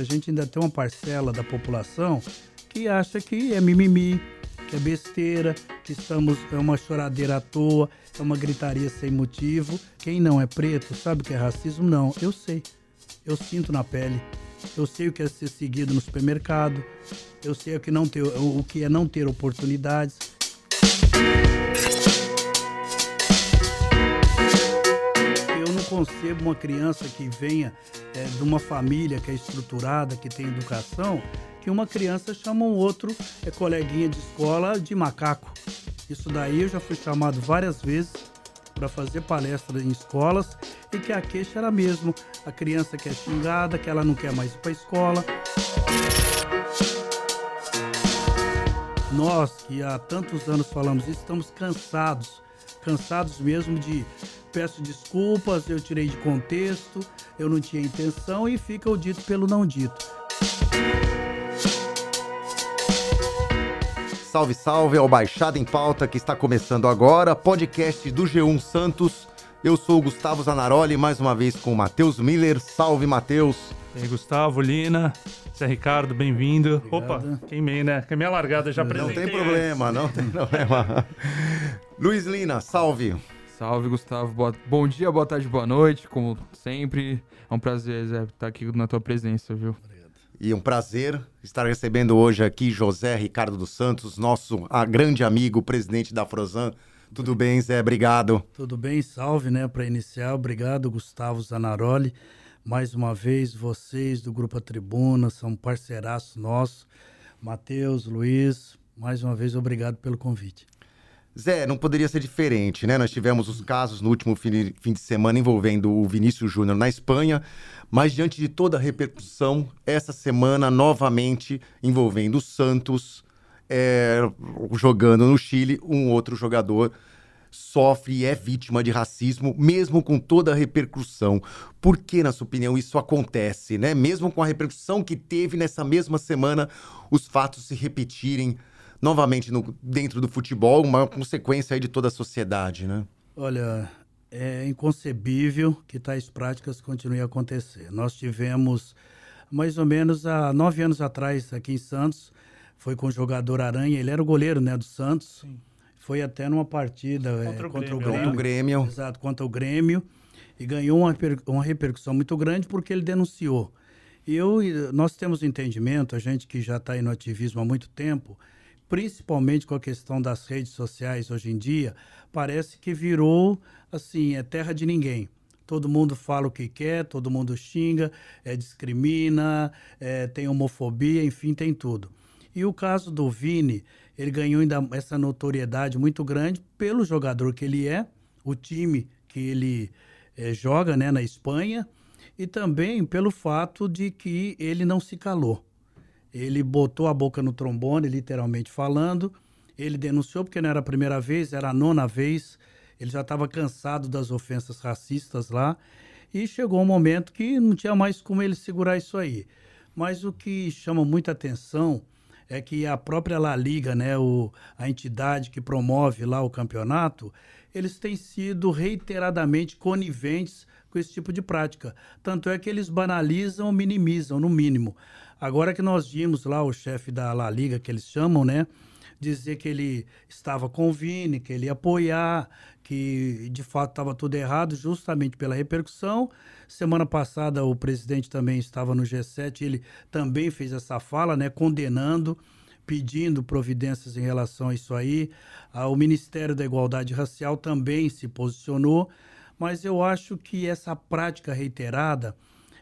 a gente ainda tem uma parcela da população que acha que é mimimi, que é besteira, que estamos é uma choradeira à toa, é uma gritaria sem motivo. Quem não é preto sabe o que é racismo? Não, eu sei. Eu sinto na pele. Eu sei o que é ser seguido no supermercado. Eu sei o que, não ter, o que é não ter oportunidades. Eu não concebo uma criança que venha é, de uma família que é estruturada, que tem educação, que uma criança chama um outro é, coleguinha de escola de macaco. Isso daí eu já fui chamado várias vezes para fazer palestra em escolas e que a queixa era mesmo a criança que é xingada, que ela não quer mais ir para a escola. Nós que há tantos anos falamos isso, estamos cansados, cansados mesmo de peço desculpas, eu tirei de contexto, eu não tinha intenção e fica o dito pelo não dito. Salve, salve ao Baixada em Pauta que está começando agora, podcast do G1 Santos. Eu sou o Gustavo Zanaroli, mais uma vez com o Matheus Miller. Salve, Matheus. E aí, Gustavo, Lina, Zé Ricardo, bem-vindo. Opa, queimei, né? Queimei a largada, já apresentei. Não tem problema, não tem problema. Luiz Lina, salve. Salve, Gustavo. Boa... Bom dia, boa tarde, boa noite, como sempre. É um prazer, Zé, estar aqui na tua presença, viu? E um prazer estar recebendo hoje aqui José Ricardo dos Santos, nosso a, grande amigo, presidente da Frosan. Tudo bem, Zé? Obrigado. Tudo bem, salve, né? Para iniciar, obrigado, Gustavo Zanaroli. Mais uma vez, vocês do Grupo A Tribuna são parceiraços nossos. Matheus, Luiz, mais uma vez, obrigado pelo convite. Zé, não poderia ser diferente, né? Nós tivemos os casos no último fim de semana envolvendo o Vinícius Júnior na Espanha, mas diante de toda a repercussão, essa semana novamente envolvendo o Santos, é, jogando no Chile, um outro jogador sofre e é vítima de racismo, mesmo com toda a repercussão. Por que, na sua opinião, isso acontece, né? Mesmo com a repercussão que teve nessa mesma semana, os fatos se repetirem novamente no, dentro do futebol, uma consequência aí de toda a sociedade, né? Olha, é inconcebível que tais práticas continuem a acontecer. Nós tivemos, mais ou menos há nove anos atrás, aqui em Santos, foi com o jogador Aranha, ele era o goleiro né, do Santos. Sim. Foi até numa partida contra, é, o, contra Grêmio, o, Grêmio, contra o Grêmio. Exato, contra o Grêmio. E ganhou uma, uma repercussão muito grande porque ele denunciou. E eu, nós temos entendimento, a gente que já está aí no ativismo há muito tempo, principalmente com a questão das redes sociais hoje em dia, parece que virou assim, é terra de ninguém. Todo mundo fala o que quer, todo mundo xinga, é, discrimina, é, tem homofobia, enfim, tem tudo. E o caso do Vini, ele ganhou ainda essa notoriedade muito grande pelo jogador que ele é, o time que ele é, joga né, na Espanha, e também pelo fato de que ele não se calou. Ele botou a boca no trombone, literalmente falando. Ele denunciou porque não era a primeira vez, era a nona vez. Ele já estava cansado das ofensas racistas lá. E chegou um momento que não tinha mais como ele segurar isso aí. Mas o que chama muita atenção é que a própria La Liga, né, o, a entidade que promove lá o campeonato, eles têm sido reiteradamente coniventes com esse tipo de prática. Tanto é que eles banalizam, minimizam, no mínimo. Agora que nós vimos lá o chefe da La Liga, que eles chamam, né? Dizer que ele estava com o Vini, que ele ia apoiar, que de fato estava tudo errado, justamente pela repercussão. Semana passada o presidente também estava no G7, ele também fez essa fala, né? Condenando pedindo providências em relação a isso aí. Ah, o Ministério da Igualdade Racial também se posicionou, mas eu acho que essa prática reiterada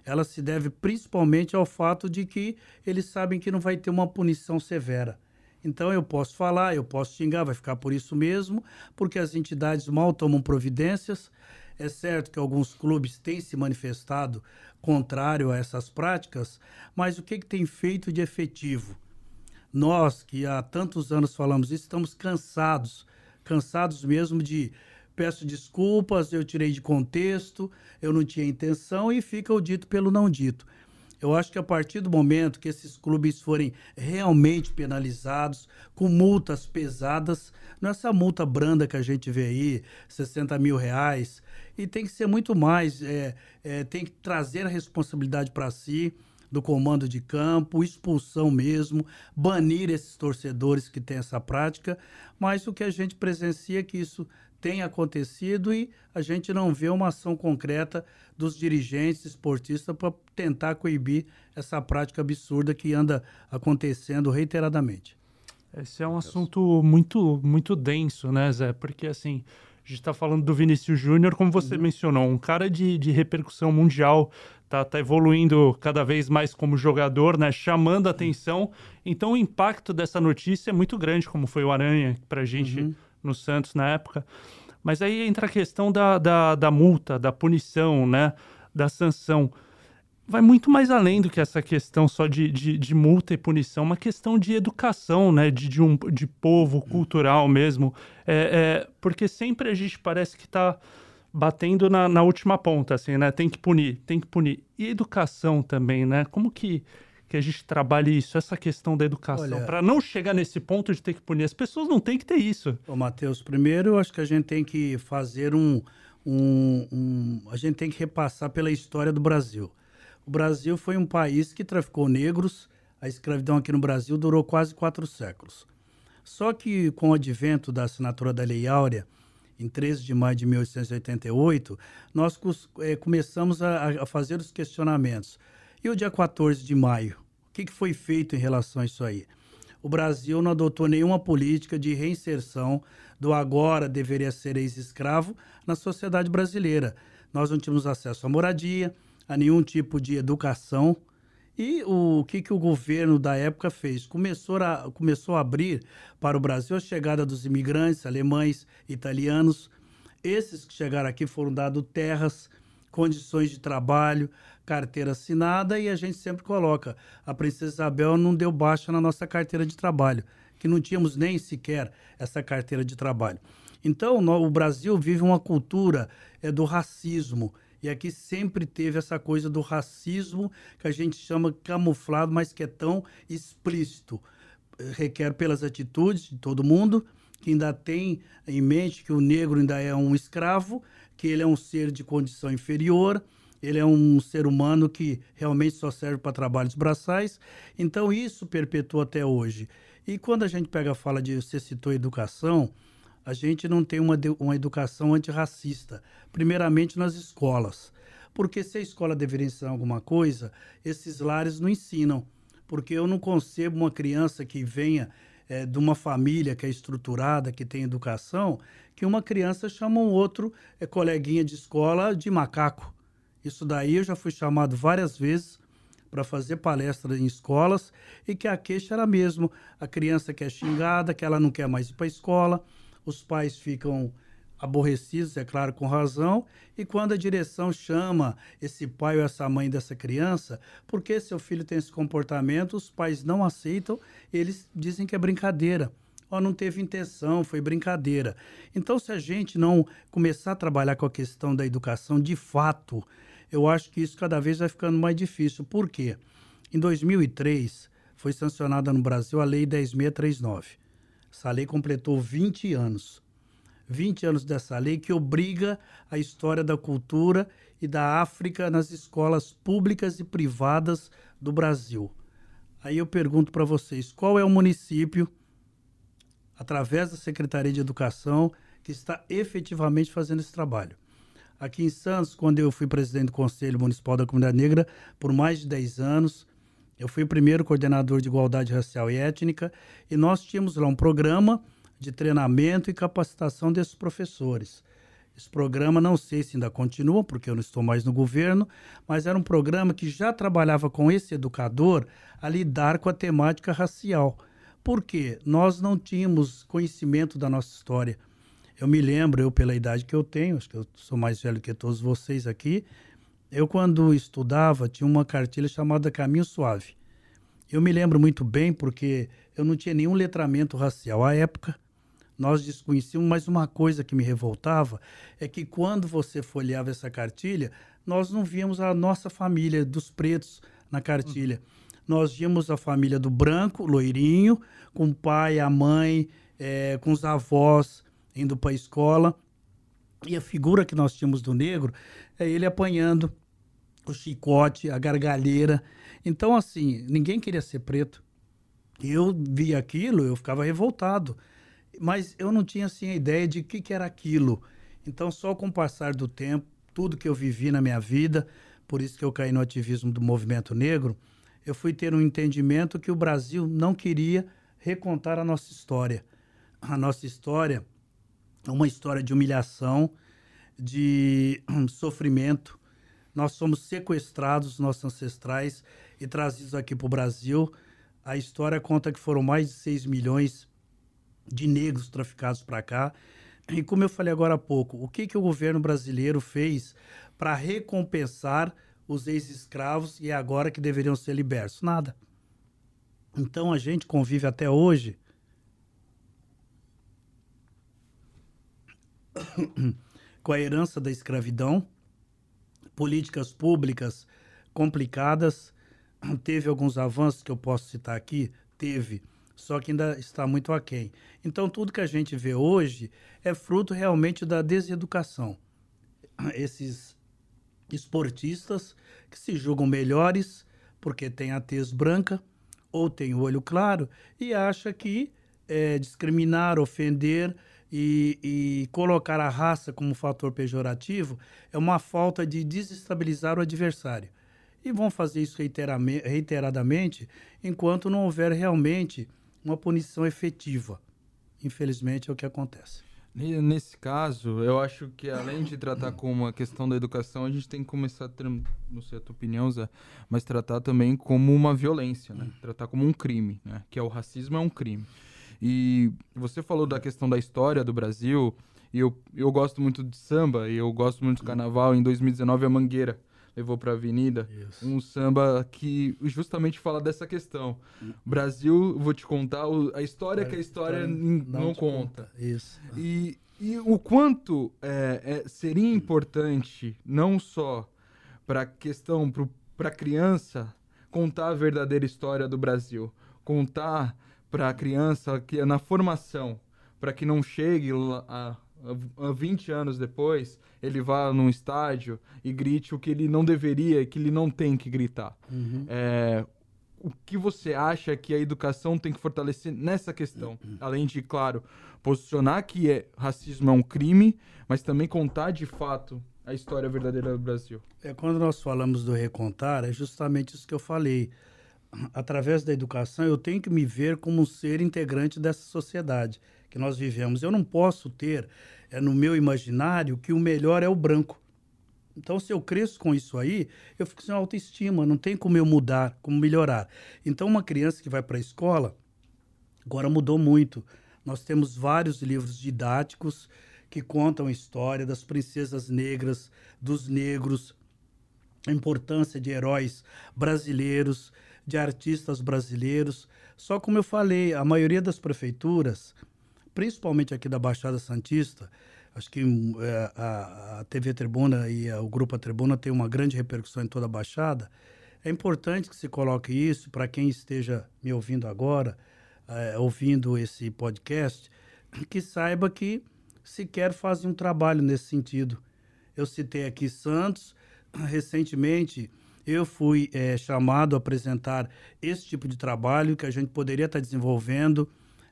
ela se deve principalmente ao fato de que eles sabem que não vai ter uma punição severa. Então eu posso falar, eu posso xingar, vai ficar por isso mesmo, porque as entidades mal tomam providências. É certo que alguns clubes têm se manifestado contrário a essas práticas, mas o que, que tem feito de efetivo? Nós que há tantos anos falamos isso, estamos cansados, cansados mesmo de peço desculpas, eu tirei de contexto, eu não tinha intenção e fica o dito pelo não dito. Eu acho que a partir do momento que esses clubes forem realmente penalizados, com multas pesadas, não é essa multa branda que a gente vê aí, 60 mil reais, e tem que ser muito mais, é, é, tem que trazer a responsabilidade para si, do comando de campo, expulsão mesmo, banir esses torcedores que têm essa prática, mas o que a gente presencia é que isso tem acontecido e a gente não vê uma ação concreta dos dirigentes esportistas para tentar coibir essa prática absurda que anda acontecendo reiteradamente. Esse é um assunto muito, muito denso, né, Zé? Porque assim, a gente está falando do Vinícius Júnior, como você uhum. mencionou, um cara de, de repercussão mundial, tá, tá evoluindo cada vez mais como jogador, né? Chamando a atenção. Então o impacto dessa notícia é muito grande, como foi o Aranha para a gente. Uhum no Santos na época. Mas aí entra a questão da, da, da multa, da punição, né? Da sanção. Vai muito mais além do que essa questão só de, de, de multa e punição, uma questão de educação, né? De, de, um, de povo cultural mesmo. É, é, porque sempre a gente parece que está batendo na, na última ponta, assim, né? Tem que punir, tem que punir. E educação também, né? Como que que a gente trabalhe isso, essa questão da educação, para não chegar nesse ponto de ter que punir. As pessoas não têm que ter isso. Ô, Matheus, primeiro eu acho que a gente tem que fazer um, um, um, A gente tem que repassar pela história do Brasil. O Brasil foi um país que traficou negros, a escravidão aqui no Brasil durou quase quatro séculos. Só que com o advento da assinatura da Lei Áurea, em 13 de maio de 1888, nós é, começamos a, a fazer os questionamentos e o dia 14 de maio? O que, que foi feito em relação a isso aí? O Brasil não adotou nenhuma política de reinserção do agora deveria ser ex-escravo na sociedade brasileira. Nós não tínhamos acesso à moradia, a nenhum tipo de educação. E o que, que o governo da época fez? Começou a, começou a abrir para o Brasil a chegada dos imigrantes alemães, italianos. Esses que chegaram aqui foram dados terras, condições de trabalho, carteira assinada e a gente sempre coloca. A Princesa Isabel não deu baixa na nossa carteira de trabalho, que não tínhamos nem sequer essa carteira de trabalho. Então, no, o Brasil vive uma cultura é, do racismo. E aqui sempre teve essa coisa do racismo que a gente chama camuflado, mas que é tão explícito. Requer pelas atitudes de todo mundo, que ainda tem em mente que o negro ainda é um escravo, que ele é um ser de condição inferior, ele é um ser humano que realmente só serve para trabalhos braçais. Então, isso perpetua até hoje. E quando a gente pega a fala de você citou educação, a gente não tem uma, uma educação antirracista, primeiramente nas escolas. Porque se a escola deveria ensinar alguma coisa, esses lares não ensinam. Porque eu não concebo uma criança que venha é, de uma família que é estruturada, que tem educação, que uma criança chama um outro é, coleguinha de escola de macaco. Isso daí eu já fui chamado várias vezes para fazer palestra em escolas e que a queixa era mesmo a criança que é xingada, que ela não quer mais ir para a escola, os pais ficam aborrecidos, é claro, com razão, e quando a direção chama esse pai ou essa mãe dessa criança, porque seu filho tem esse comportamento, os pais não aceitam, eles dizem que é brincadeira. Ó, não teve intenção, foi brincadeira. Então, se a gente não começar a trabalhar com a questão da educação de fato, eu acho que isso cada vez vai ficando mais difícil. Por quê? Em 2003, foi sancionada no Brasil a Lei 10.639. Essa lei completou 20 anos. 20 anos dessa lei que obriga a história da cultura e da África nas escolas públicas e privadas do Brasil. Aí eu pergunto para vocês, qual é o município, através da Secretaria de Educação, que está efetivamente fazendo esse trabalho? Aqui em Santos, quando eu fui presidente do Conselho Municipal da Comunidade Negra por mais de 10 anos, eu fui o primeiro coordenador de igualdade racial e étnica e nós tínhamos lá um programa de treinamento e capacitação desses professores. Esse programa não sei se ainda continua, porque eu não estou mais no governo, mas era um programa que já trabalhava com esse educador a lidar com a temática racial. Por quê? Nós não tínhamos conhecimento da nossa história. Eu me lembro, eu pela idade que eu tenho, acho que eu sou mais velho que todos vocês aqui, eu quando estudava tinha uma cartilha chamada Caminho Suave. Eu me lembro muito bem porque eu não tinha nenhum letramento racial à época. Nós desconhecíamos, mas uma coisa que me revoltava é que quando você folheava essa cartilha, nós não víamos a nossa família dos pretos na cartilha. Nós víamos a família do branco, loirinho, com o pai, a mãe, é, com os avós, indo para a escola. E a figura que nós tínhamos do negro é ele apanhando o chicote, a gargalheira. Então, assim, ninguém queria ser preto. Eu vi aquilo, eu ficava revoltado. Mas eu não tinha, assim, a ideia de o que, que era aquilo. Então, só com o passar do tempo, tudo que eu vivi na minha vida, por isso que eu caí no ativismo do movimento negro, eu fui ter um entendimento que o Brasil não queria recontar a nossa história. A nossa história é uma história de humilhação, de sofrimento. Nós somos sequestrados, nossos ancestrais, e trazidos aqui para o Brasil. A história conta que foram mais de 6 milhões de negros traficados para cá. E como eu falei agora há pouco, o que, que o governo brasileiro fez para recompensar os ex-escravos e agora que deveriam ser libertos? Nada. Então a gente convive até hoje com a herança da escravidão, políticas públicas complicadas. Teve alguns avanços que eu posso citar aqui? Teve, só que ainda está muito aquém. Então, tudo que a gente vê hoje é fruto realmente da deseducação. Esses esportistas que se julgam melhores porque têm a tez branca ou têm o olho claro e acha que é, discriminar, ofender e, e, colocar a raça como fator pejorativo é uma falta de desestabilizar o adversário. E vão fazer isso reiteradamente enquanto não houver realmente uma punição efetiva. Infelizmente é o que acontece. Nesse caso, eu acho que além de tratar como uma questão da educação, a gente tem que começar a ter, não sei a tua opinião, Zé, mas tratar também como uma violência, né? Tratar como um crime, né? Que é o racismo é um crime. E você falou da questão da história do Brasil, e eu, eu gosto muito de samba, e eu gosto muito do carnaval. Em 2019, a Mangueira levou para a Avenida Isso. um samba que justamente fala dessa questão. Brasil, vou te contar a história que a história não, não conta. conta. Isso. E, e o quanto é, é, seria importante, não só para a questão, para a criança, contar a verdadeira história do Brasil, contar para a criança que na formação, para que não chegue a, a 20 anos depois, ele vá num estádio e grite o que ele não deveria, que ele não tem que gritar. Uhum. É, o que você acha que a educação tem que fortalecer nessa questão? Uhum. Além de, claro, posicionar que é, racismo é um crime, mas também contar de fato a história verdadeira do Brasil. É, quando nós falamos do recontar, é justamente isso que eu falei através da educação, eu tenho que me ver como um ser integrante dessa sociedade que nós vivemos. Eu não posso ter é, no meu imaginário que o melhor é o branco. Então, se eu cresço com isso aí, eu fico sem autoestima, não tem como eu mudar, como melhorar. Então, uma criança que vai para a escola, agora mudou muito. Nós temos vários livros didáticos que contam a história das princesas negras, dos negros, a importância de heróis brasileiros de artistas brasileiros. Só como eu falei, a maioria das prefeituras, principalmente aqui da Baixada Santista, acho que é, a, a, TV Tribuna e a, o Grupo A Tribuna tem uma grande repercussão em toda a Baixada. É importante que se coloque isso para quem esteja me ouvindo agora, é, ouvindo esse podcast, que saiba que sequer fazem um trabalho nesse sentido. Eu citei aqui Santos, recentemente eu fui é, chamado a apresentar esse tipo de trabalho que a gente poderia estar desenvolvendo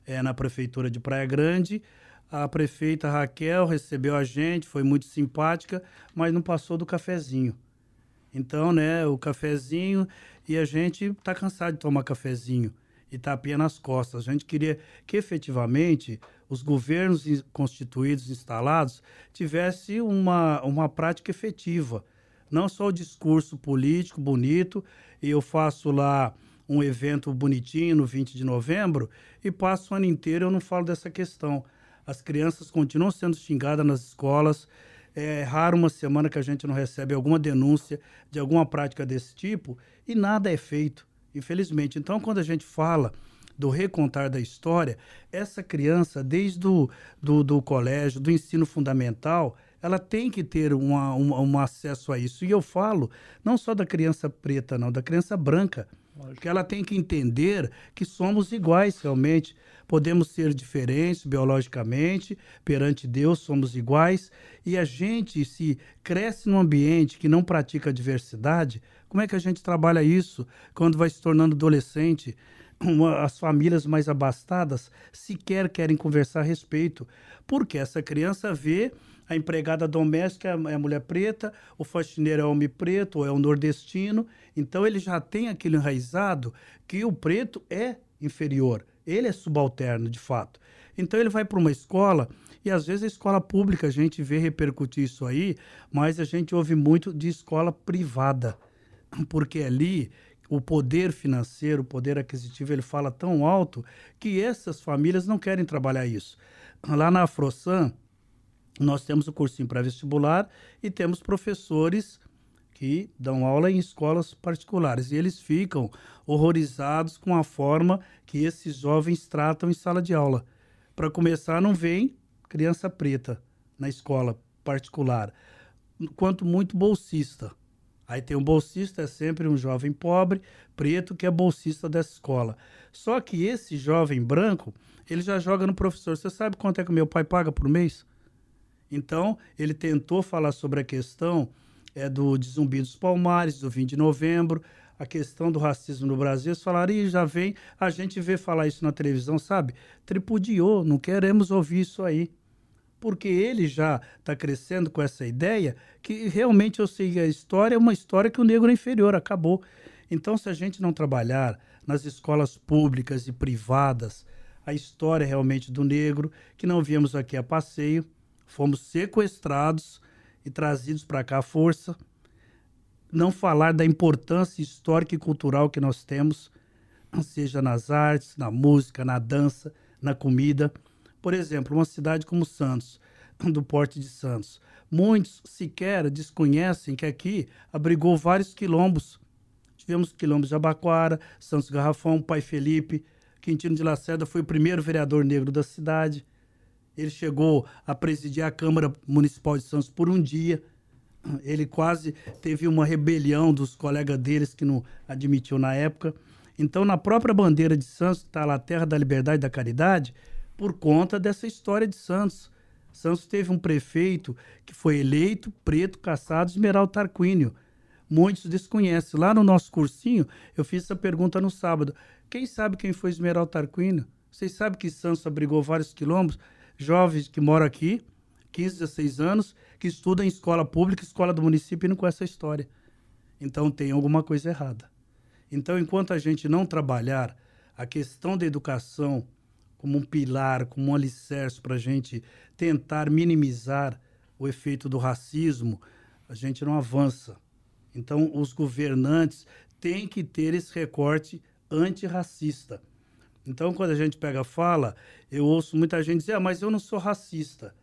é, na Prefeitura de Praia Grande. A prefeita Raquel recebeu a gente, foi muito simpática, mas não passou do cafezinho. Então, né, o cafezinho, e a gente está cansado de tomar cafezinho e tapinha nas costas. A gente queria que efetivamente os governos constituídos, instalados, tivessem uma, uma prática efetiva não só o discurso político bonito, e eu faço lá um evento bonitinho no 20 de novembro e passo o ano inteiro eu não falo dessa questão. As crianças continuam sendo xingadas nas escolas. É raro uma semana que a gente não recebe alguma denúncia de alguma prática desse tipo e nada é feito, infelizmente. Então, quando a gente fala do recontar da história, essa criança, desde o do, do colégio, do ensino fundamental, ela tem que ter uma, uma, um acesso a isso. E eu falo não só da criança preta, não, da criança branca. Porque ela tem que entender que somos iguais realmente. Podemos ser diferentes biologicamente, perante Deus somos iguais. E a gente, se cresce num ambiente que não pratica diversidade, como é que a gente trabalha isso quando vai se tornando adolescente? Uma, as famílias mais abastadas sequer querem conversar a respeito, porque essa criança vê a empregada doméstica é a mulher preta, o faxineiro é homem preto, ou é o nordestino. Então ele já tem aquele enraizado que o preto é inferior, ele é subalterno de fato. Então ele vai para uma escola e às vezes a escola pública a gente vê repercutir isso aí, mas a gente ouve muito de escola privada, porque ali o poder financeiro, o poder aquisitivo, ele fala tão alto que essas famílias não querem trabalhar isso. Lá na Afrosan, nós temos o cursinho pré-vestibular e temos professores que dão aula em escolas particulares. E eles ficam horrorizados com a forma que esses jovens tratam em sala de aula. Para começar, não vem criança preta na escola particular, quanto muito bolsista. Aí tem um bolsista, é sempre um jovem pobre, preto, que é bolsista dessa escola. Só que esse jovem branco, ele já joga no professor. Você sabe quanto é que meu pai paga por mês? Então, ele tentou falar sobre a questão é, do de Zumbi dos Palmares, do 20 de novembro, a questão do racismo no Brasil. Eles falaram, e já vem, a gente vê falar isso na televisão, sabe? Tripudiou, não queremos ouvir isso aí. Porque ele já está crescendo com essa ideia que realmente eu sei a história é uma história que o negro é inferior, acabou. Então, se a gente não trabalhar nas escolas públicas e privadas a história realmente do negro, que não viemos aqui a passeio, fomos sequestrados e trazidos para cá à força. Não falar da importância histórica e cultural que nós temos, seja nas artes, na música, na dança, na comida. Por exemplo, uma cidade como Santos, do Porte de Santos. Muitos sequer desconhecem que aqui abrigou vários quilombos. Tivemos quilombos de Abaquara, Santos Garrafão, Pai Felipe. Quintino de Lacerda foi o primeiro vereador negro da cidade. Ele chegou a presidir a Câmara Municipal de Santos por um dia. Ele quase teve uma rebelião dos colegas deles que não admitiu na época. Então, na própria bandeira de Santos, está lá a Terra da Liberdade e da Caridade, por conta dessa história de Santos. Santos teve um prefeito que foi eleito, preto, caçado, Esmeralda Tarquínio. Muitos desconhecem. Lá no nosso cursinho, eu fiz essa pergunta no sábado. Quem sabe quem foi Esmeralda Tarquínio? Vocês sabem que Santos abrigou vários quilombos? Jovens que moram aqui, 15, 16 anos, que estudam em escola pública, escola do município e não conhecem a história. Então tem alguma coisa errada. Então, enquanto a gente não trabalhar a questão da educação como um pilar, como um alicerce para a gente tentar minimizar o efeito do racismo, a gente não avança. Então, os governantes têm que ter esse recorte antirracista. Então, quando a gente pega fala, eu ouço muita gente dizer, ah, mas eu não sou racista.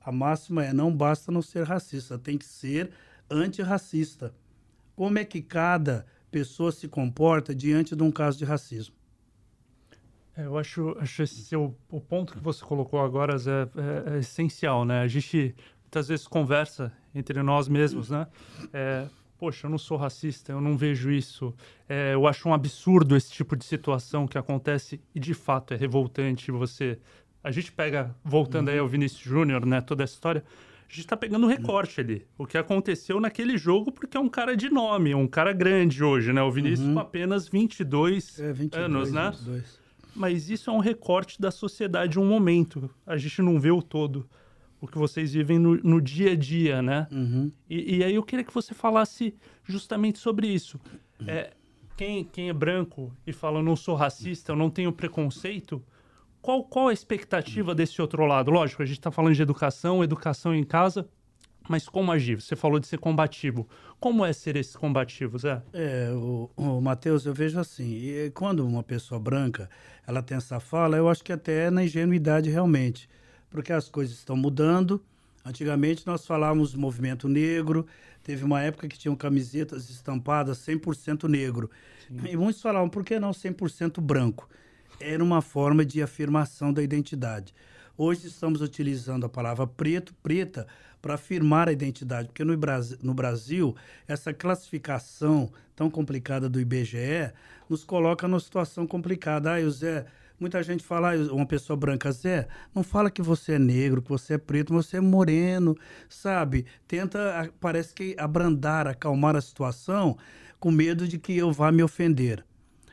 A máxima é, não basta não ser racista, tem que ser antirracista. Como é que cada pessoa se comporta diante de um caso de racismo? É, eu acho, acho esse o, o ponto que você colocou agora é, é, é, essencial, né? A gente muitas vezes conversa entre nós mesmos, né? É, poxa, eu não sou racista, eu não vejo isso. É, eu acho um absurdo esse tipo de situação que acontece e de fato é revoltante. Você, a gente pega, voltando uhum. aí ao Vinícius Júnior, né, toda essa história, a gente tá pegando um recorte ali. O que aconteceu naquele jogo, porque é um cara de nome, um cara grande hoje, né? O Vinícius uhum. com apenas 22, é, 22 anos, né? 22. Mas isso é um recorte da sociedade, um momento. A gente não vê o todo o que vocês vivem no, no dia a dia, né? Uhum. E, e, aí eu queria que você falasse justamente sobre isso. É, quem, quem é branco e fala, eu não sou racista, eu não tenho preconceito, qual, qual a expectativa desse outro lado? Lógico, a gente está falando de educação, educação em casa, mas como agir? Você falou de ser combativo. Como é ser esse combativo, Zé? É, o, o Matheus, eu vejo assim, quando uma pessoa branca, ela tem essa fala, eu acho que até é na ingenuidade realmente porque as coisas estão mudando. Antigamente nós falávamos movimento negro, teve uma época que tinham camisetas estampadas 100% negro. Sim. E muitos falavam, por que não 100% branco? Era uma forma de afirmação da identidade. Hoje estamos utilizando a palavra preto, preta, para afirmar a identidade, porque no Brasil, no Brasil, essa classificação tão complicada do IBGE nos coloca numa situação complicada. Ah, o Zé, muita gente fala, ah, uma pessoa branca, Zé, não fala que você é negro, que você é preto, você é moreno, sabe? Tenta, parece que abrandar, acalmar a situação com medo de que eu vá me ofender.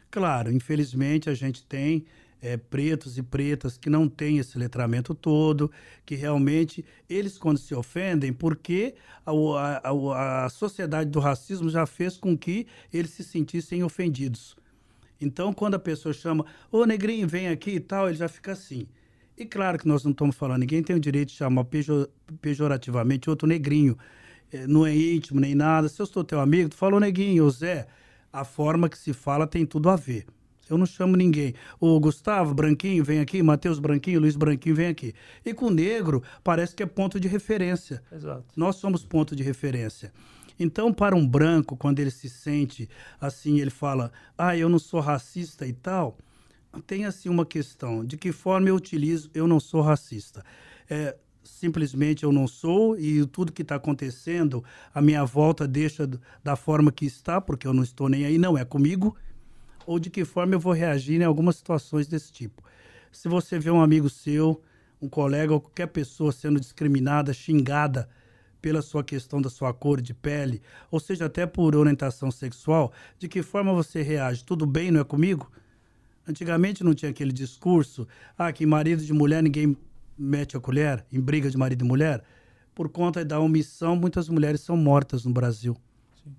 Claro, infelizmente a gente tem é, pretos e pretas que não têm esse letramento todo, que realmente eles, quando se ofendem, porque a, a, a sociedade do racismo já fez com que eles se sentissem ofendidos. Então, quando a pessoa chama, ô negrinho, vem aqui e tal, ele já fica assim. E claro que nós não estamos falando, ninguém tem o direito de chamar pejor, pejorativamente outro negrinho. É, não é íntimo nem nada. Se eu sou teu amigo, tu falou neguinho, Zé, a forma que se fala tem tudo a ver. Eu não chamo ninguém. O Gustavo Branquinho vem aqui, Matheus Branquinho, Luiz Branquinho vem aqui. E com o negro parece que é ponto de referência. Exato. Nós somos ponto de referência. Então, para um branco, quando ele se sente assim, ele fala: "Ah, eu não sou racista e tal", tem assim uma questão: de que forma eu utilizo "eu não sou racista"? É, simplesmente eu não sou e tudo que está acontecendo a minha volta deixa da forma que está, porque eu não estou nem aí, não é comigo ou de que forma eu vou reagir em algumas situações desse tipo. Se você vê um amigo seu, um colega ou qualquer pessoa sendo discriminada, xingada pela sua questão da sua cor de pele, ou seja, até por orientação sexual, de que forma você reage? Tudo bem, não é comigo? Antigamente não tinha aquele discurso, ah, que marido de mulher ninguém mete a colher, em briga de marido e mulher. Por conta da omissão, muitas mulheres são mortas no Brasil. Sim.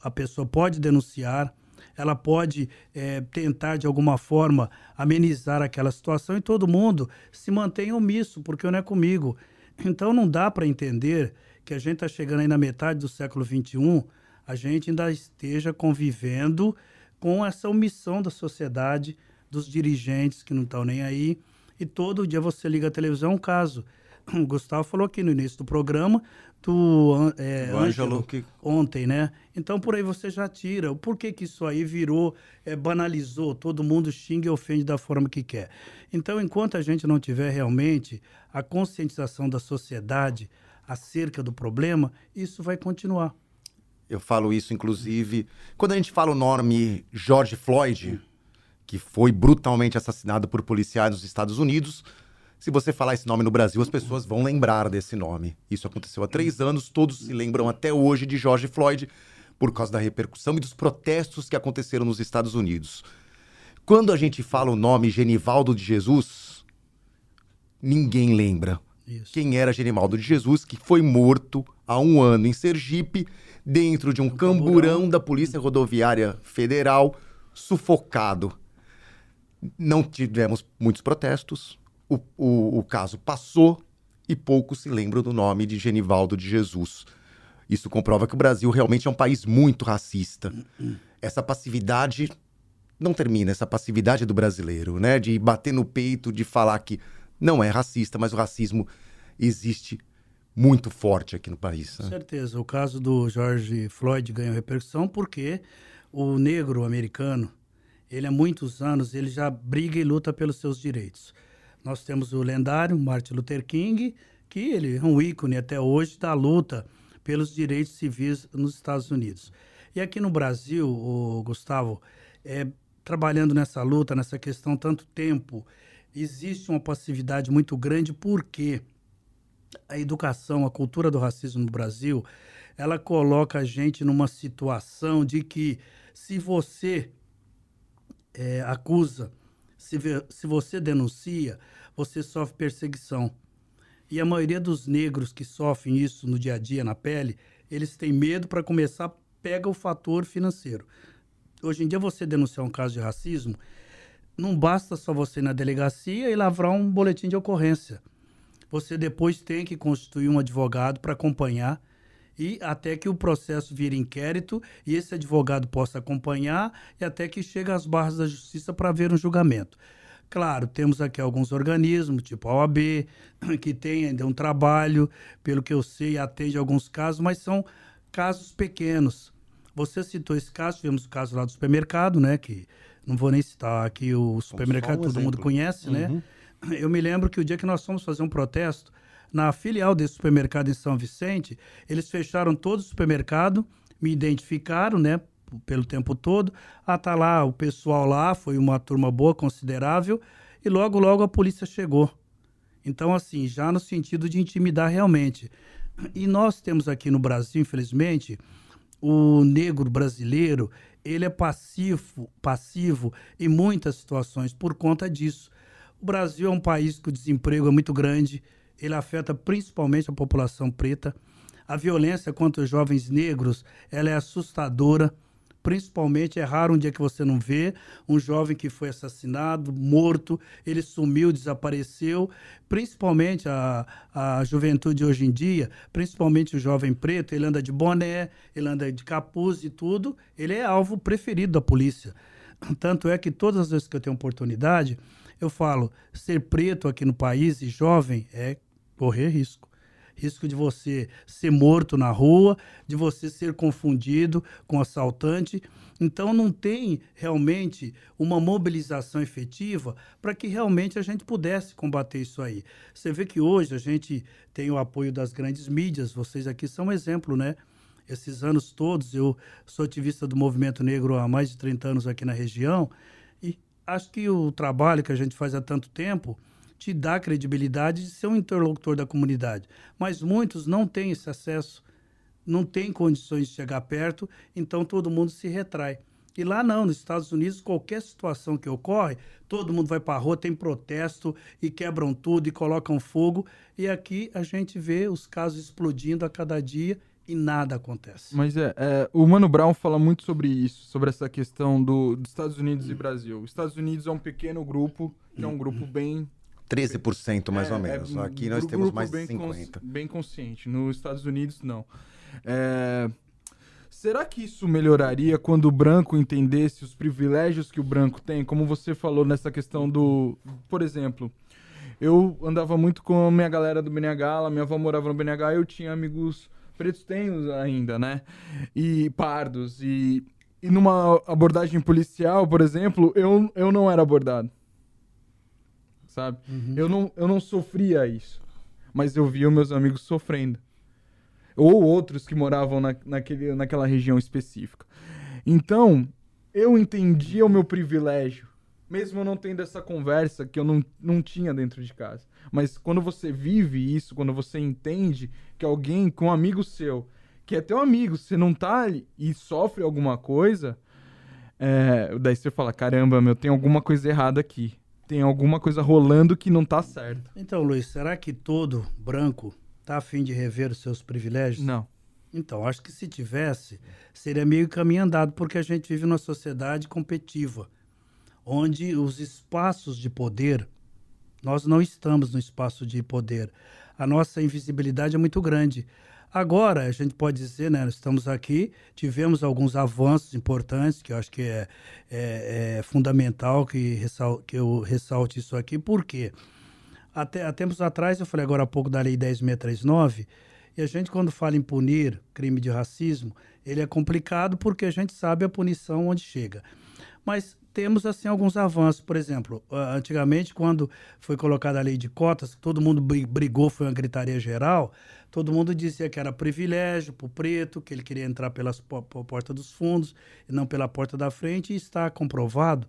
A pessoa pode denunciar, ela pode é, tentar de alguma forma amenizar aquela situação e todo mundo se mantém omisso, porque não é comigo. Então não dá para entender que a gente está chegando aí na metade do século XXI, a gente ainda esteja convivendo com essa omissão da sociedade, dos dirigentes que não estão nem aí. E todo dia você liga a televisão, é um caso. O Gustavo falou aqui no início do programa do é, Ângelo, que... ontem, né? Então por aí você já tira. Por que, que isso aí virou, é, banalizou, todo mundo xinga e ofende da forma que quer. Então, enquanto a gente não tiver realmente a conscientização da sociedade acerca do problema, isso vai continuar. Eu falo isso, inclusive, quando a gente fala o nome George Floyd, que foi brutalmente assassinado por policiais nos Estados Unidos, se você falar esse nome no Brasil, as pessoas vão lembrar desse nome. Isso aconteceu há três anos, todos se lembram até hoje de George Floyd por causa da repercussão e dos protestos que aconteceram nos Estados Unidos. Quando a gente fala o nome Genivaldo de Jesus, ninguém lembra Isso. quem era Genivaldo de Jesus, que foi morto há um ano em Sergipe, dentro de um, um camburão, camburão da Polícia Rodoviária Federal, sufocado. Não tivemos muitos protestos, o, o, o caso passou e poucos se lembram do nome de Genivaldo de Jesus. Isso comprova que o Brasil realmente é um país muito racista. Essa passividade não termina, essa passividade do brasileiro, né? De bater no peito, de falar que não é racista, mas o racismo existe muito forte aqui no país. Né? Com certeza. O caso do George Floyd ganhou repercussão porque o negro americano, ele há muitos anos, ele já briga e luta pelos seus direitos. Nós temos o lendário Martin Luther King, que ele é um ícone até hoje da luta pelos direitos civis nos Estados Unidos. E aqui no Brasil, o Gustavo, é, trabalhando nessa luta, nessa questão tanto tempo, existe uma passividade muito grande porque a educação, a cultura do racismo no Brasil, ela coloca a gente numa situação de que se você é, acusa se, se você denuncia, você sofre perseguição. E a maioria dos negros que sofrem isso no dia a dia, na pele, eles têm medo para começar, pega o fator financeiro. Hoje em dia, você denunciar um caso de racismo, não basta só você ir na delegacia e lavrar um boletim de ocorrência. Você depois tem que constituir um advogado para acompanhar e até que o processo vire inquérito e esse advogado possa acompanhar e até que chegue às barras da justiça para ver um julgamento. Claro, temos aqui alguns organismos, tipo a OAB, que tem ainda um trabalho, pelo que eu sei, atende alguns casos, mas são casos pequenos. Você citou esse caso, tivemos o caso lá do supermercado, né? Que não vou nem citar aqui o supermercado, um todo mundo conhece, né? uhum. né? Eu me lembro que o dia que nós fomos fazer um protesto, na filial desse supermercado em São Vicente, eles fecharam todo o supermercado, me identificaram, né, pelo tempo todo. Ah, tá lá o pessoal lá, foi uma turma boa, considerável, e logo, logo a polícia chegou. Então, assim, já no sentido de intimidar realmente. E nós temos aqui no Brasil, infelizmente, o negro brasileiro, ele é passivo, passivo em muitas situações por conta disso. O Brasil é um país que o desemprego é muito grande, ele afeta principalmente a população preta. A violência contra os jovens negros, ela é assustadora. Principalmente é raro um dia que você não vê um jovem que foi assassinado, morto, ele sumiu, desapareceu. Principalmente a, a juventude hoje em dia, principalmente o jovem preto, ele anda de boné, ele anda de capuz e tudo, ele é alvo preferido da polícia. Tanto é que todas as vezes que eu tenho oportunidade, eu falo, ser preto aqui no país e jovem é correr risco. Risco de você ser morto na rua, de você ser confundido com assaltante. Então, não tem realmente uma mobilização efetiva para que realmente a gente pudesse combater isso aí. Você vê que hoje a gente tem o apoio das grandes mídias, vocês aqui são um exemplo, né? Esses anos todos, eu sou ativista do movimento negro há mais de 30 anos aqui na região, e acho que o trabalho que a gente faz há tanto tempo te dá credibilidade de ser um interlocutor da comunidade. Mas muitos não têm esse acesso, não têm condições de chegar perto, então todo mundo se retrai. E lá não, nos Estados Unidos, qualquer situação que ocorre, todo mundo vai para a rua, tem protesto e quebram tudo e colocam fogo. E aqui a gente vê os casos explodindo a cada dia e nada acontece. Mas é, é, o Mano Brown fala muito sobre isso, sobre essa questão do, dos Estados Unidos e Brasil. Os Estados Unidos é um pequeno grupo, que é um grupo bem 13% mais é, ou menos. É, Aqui nós temos mais de 50%. Cons, bem consciente. Nos Estados Unidos, não. É, será que isso melhoraria quando o branco entendesse os privilégios que o branco tem? Como você falou nessa questão do. Por exemplo, eu andava muito com a minha galera do BNH, minha avó morava no BNH eu tinha amigos pretos, tenho ainda, né? E pardos. E, e numa abordagem policial, por exemplo, eu, eu não era abordado sabe? Uhum. Eu, não, eu não sofria isso, mas eu via meus amigos sofrendo. Ou outros que moravam na, naquele, naquela região específica. Então, eu entendia o meu privilégio, mesmo eu não tendo essa conversa que eu não, não tinha dentro de casa. Mas quando você vive isso, quando você entende que alguém, com um amigo seu, que é teu amigo, você não tá ali e sofre alguma coisa, é, daí você fala: caramba, meu, tem alguma coisa errada aqui tem alguma coisa rolando que não tá certo. Então, Luiz, será que todo branco tá afim de rever os seus privilégios? Não. Então, acho que se tivesse, seria meio caminho andado, porque a gente vive numa sociedade competitiva, onde os espaços de poder, nós não estamos no espaço de poder. A nossa invisibilidade é muito grande. Agora, a gente pode dizer, né, estamos aqui, tivemos alguns avanços importantes, que eu acho que é, é, é fundamental que, ressal, que eu ressalte isso aqui, por quê? Até, há tempos atrás, eu falei agora há pouco da Lei 10.639, e a gente, quando fala em punir crime de racismo, ele é complicado porque a gente sabe a punição onde chega. Mas temos assim alguns avanços. Por exemplo, antigamente, quando foi colocada a lei de cotas, todo mundo brigou, foi uma gritaria geral. Todo mundo dizia que era privilégio para o preto, que ele queria entrar pela porta dos fundos e não pela porta da frente. E está comprovado